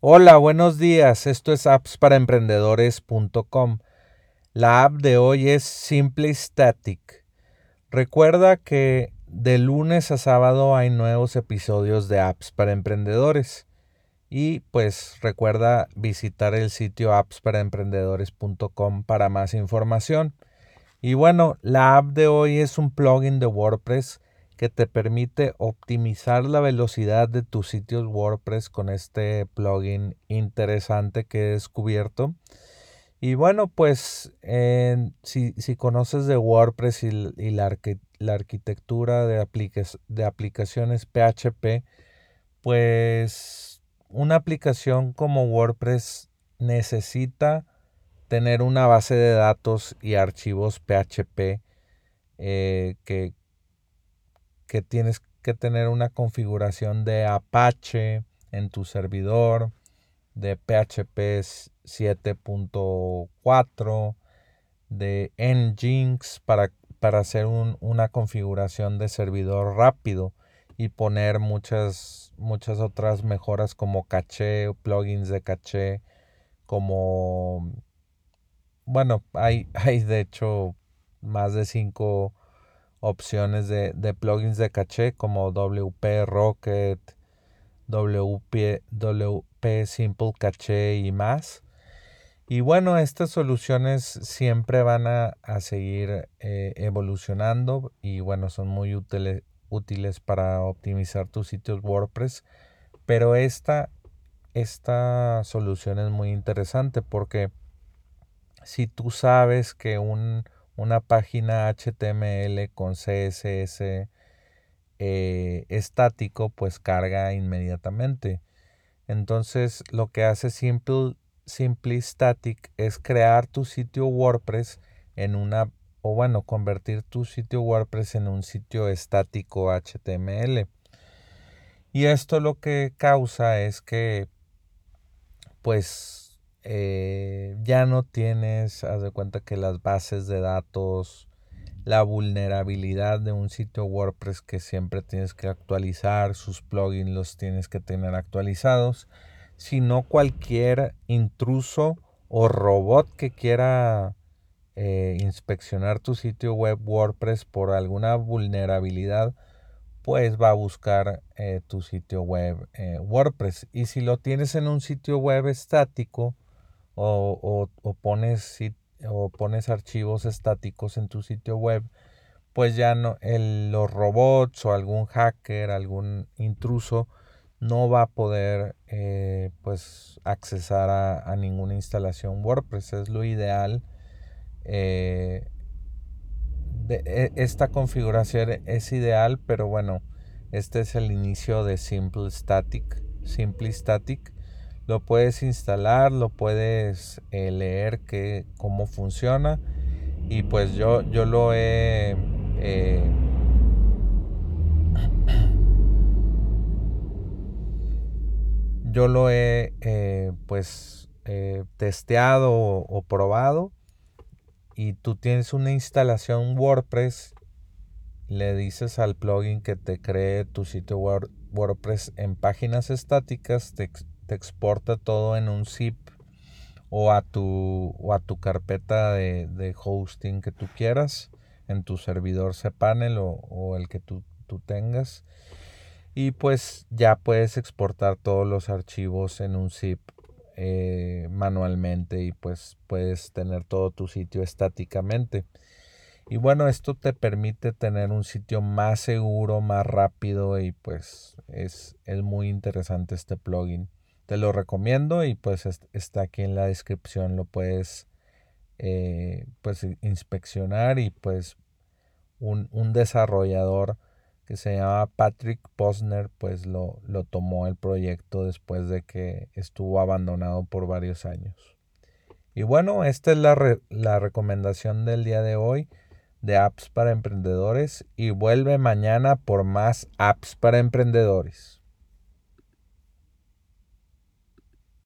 Hola, buenos días. Esto es appsparaemprendedores.com. La app de hoy es Simply Static. Recuerda que de lunes a sábado hay nuevos episodios de apps para emprendedores. Y pues recuerda visitar el sitio appsparaemprendedores.com para más información. Y bueno, la app de hoy es un plugin de WordPress que te permite optimizar la velocidad de tus sitios WordPress con este plugin interesante que he descubierto. Y bueno, pues si, conoces de WordPress y, la, arquitectura de, de aplicaciones PHP, pues una aplicación como WordPress necesita tener una base de datos y archivos PHP eh, que, que tienes que tener una configuración de Apache en tu servidor, de PHP 7.4, de Nginx para, para hacer una configuración de servidor rápido y poner muchas, muchas otras mejoras como caché, plugins de caché, como, bueno, hay, hay de hecho más de cinco opciones de, plugins de caché como WP Rocket, WP, WP Simple Caché y más. Y bueno, estas soluciones siempre van a, seguir eh, evolucionando y bueno, son muy útiles, útiles para optimizar tus sitios WordPress. Pero esta, esta solución es muy interesante porque si tú sabes que un, una página HTML con CSS eh, estático, pues carga inmediatamente. Entonces, lo que hace Simple, Static es crear tu sitio WordPress en una, o bueno, convertir tu sitio WordPress en un sitio estático HTML. Y esto lo que causa es que, pues, eh, ya no tienes, haz de cuenta que las bases de datos, la vulnerabilidad de un sitio WordPress que siempre tienes que actualizar, sus plugins los tienes que tener actualizados, sino cualquier intruso o robot que quiera eh, inspeccionar tu sitio web WordPress por alguna vulnerabilidad, pues va a buscar eh, tu sitio web WordPress. Y si lo tienes en un sitio web estático, o, pones, o pones archivos estáticos en tu sitio web, pues ya no, los robots o algún hacker, algún intruso, no va a poder eh, pues accesar a, ninguna instalación WordPress. Es lo ideal. Eh, e, esta configuración es ideal, pero bueno, este es el inicio de Simple Static. Simple Static lo puedes instalar, lo puedes eh, leer que, cómo funciona. Y pues yo, yo lo he... Eh, yo lo he eh, pues testeado o, probado y tú tienes una instalación WordPress le dices al plugin que te cree tu sitio WordPress en páginas estáticas te, te exporta todo en un zip o a tu, o a tu carpeta de, hosting que tú quieras en tu servidor cPanel o, o el que tú, tengas. Y pues ya puedes exportar todos los archivos en un zip eh, manualmente y pues puedes tener todo tu sitio estáticamente. Y bueno esto te permite tener un sitio más seguro más rápido y pues es, es muy interesante este plugin te lo recomiendo y pues está aquí en la descripción, lo puedes eh, pues inspeccionar y pues un, desarrollador que se llama Patrick Posner pues lo, lo tomó el proyecto después de que estuvo abandonado por varios años. Y bueno, esta es la, la recomendación del día de hoy de apps para emprendedores y vuelve mañana por más apps para emprendedores.